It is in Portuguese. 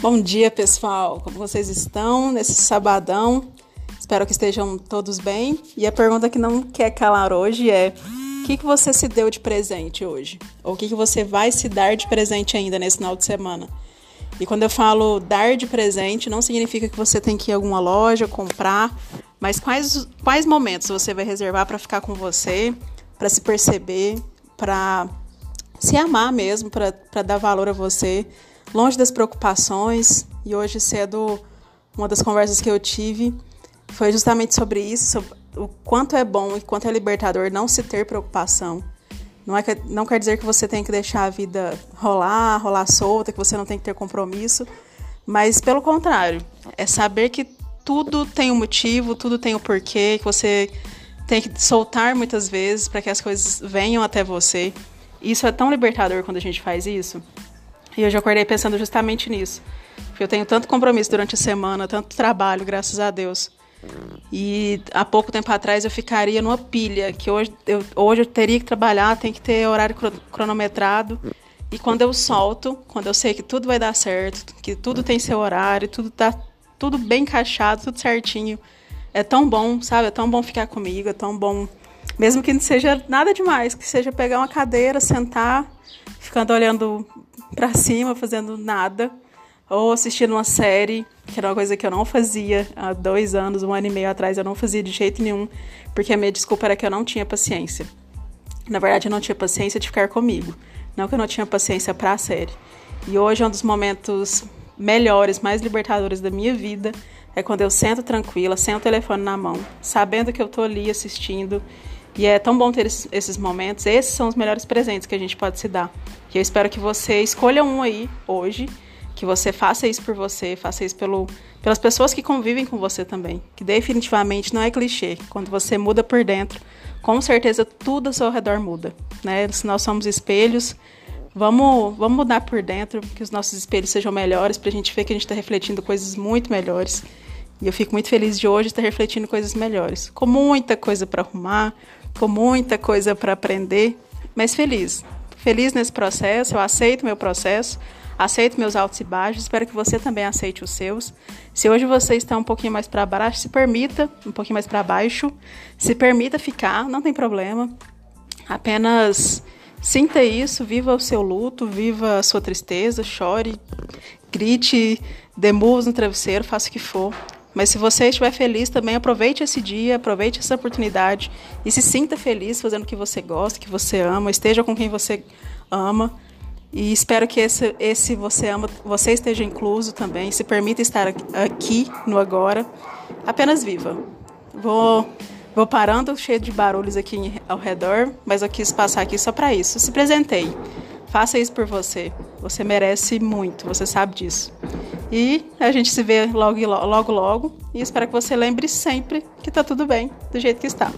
Bom dia, pessoal. Como vocês estão nesse sabadão? Espero que estejam todos bem. E a pergunta que não quer calar hoje é: o que, que você se deu de presente hoje? Ou o que, que você vai se dar de presente ainda nesse final de semana? E quando eu falo dar de presente, não significa que você tem que ir a alguma loja comprar, mas quais, quais momentos você vai reservar para ficar com você, para se perceber, para se amar mesmo, para dar valor a você longe das preocupações. E hoje cedo, uma das conversas que eu tive foi justamente sobre isso, sobre o quanto é bom e quanto é libertador não se ter preocupação. Não, é que, não quer dizer que você tem que deixar a vida rolar, rolar solta, que você não tem que ter compromisso, mas pelo contrário, é saber que tudo tem um motivo, tudo tem um porquê, que você tem que soltar muitas vezes para que as coisas venham até você. Isso é tão libertador quando a gente faz isso. E eu já acordei pensando justamente nisso. Porque eu tenho tanto compromisso durante a semana, tanto trabalho, graças a Deus. E há pouco tempo atrás eu ficaria numa pilha, que hoje eu, hoje eu teria que trabalhar, tem que ter horário cronometrado. E quando eu solto, quando eu sei que tudo vai dar certo, que tudo tem seu horário, tudo tá tudo bem encaixado, tudo certinho, é tão bom, sabe? É tão bom ficar comigo, é tão bom, mesmo que não seja nada demais, que seja pegar uma cadeira, sentar, ficando olhando para cima, fazendo nada, ou assistindo uma série, que era uma coisa que eu não fazia há dois anos, um ano e meio atrás, eu não fazia de jeito nenhum, porque a minha desculpa era que eu não tinha paciência. Na verdade, eu não tinha paciência de ficar comigo, não que eu não tinha paciência para a série. E hoje é um dos momentos melhores, mais libertadores da minha vida, é quando eu sento tranquila, sem o telefone na mão, sabendo que eu tô ali assistindo e é tão bom ter esses momentos. Esses são os melhores presentes que a gente pode se dar. E eu espero que você escolha um aí hoje, que você faça isso por você, faça isso pelo, pelas pessoas que convivem com você também. Que definitivamente não é clichê. Quando você muda por dentro, com certeza tudo ao seu redor muda. Né? Se nós somos espelhos, vamos, vamos mudar por dentro, que os nossos espelhos sejam melhores, para a gente ver que a gente está refletindo coisas muito melhores. E eu fico muito feliz de hoje estar refletindo coisas melhores, com muita coisa para arrumar, com muita coisa para aprender, mas feliz. Feliz nesse processo, eu aceito meu processo, aceito meus altos e baixos, espero que você também aceite os seus. Se hoje você está um pouquinho mais para baixo, se permita, um pouquinho mais para baixo, se permita ficar, não tem problema. Apenas sinta isso, viva o seu luto, viva a sua tristeza, chore, grite, dê murros no travesseiro, faça o que for. Mas se você estiver feliz também, aproveite esse dia, aproveite essa oportunidade e se sinta feliz fazendo o que você gosta, que você ama, esteja com quem você ama. E espero que esse, esse você ama, você esteja incluso também. Se permita estar aqui no agora. Apenas viva. Vou, vou parando, cheio de barulhos aqui ao redor, mas eu quis passar aqui só para isso. Se presentei. Faça isso por você. Você merece muito, você sabe disso. E a gente se vê logo, logo, logo. E espero que você lembre sempre que tá tudo bem, do jeito que está.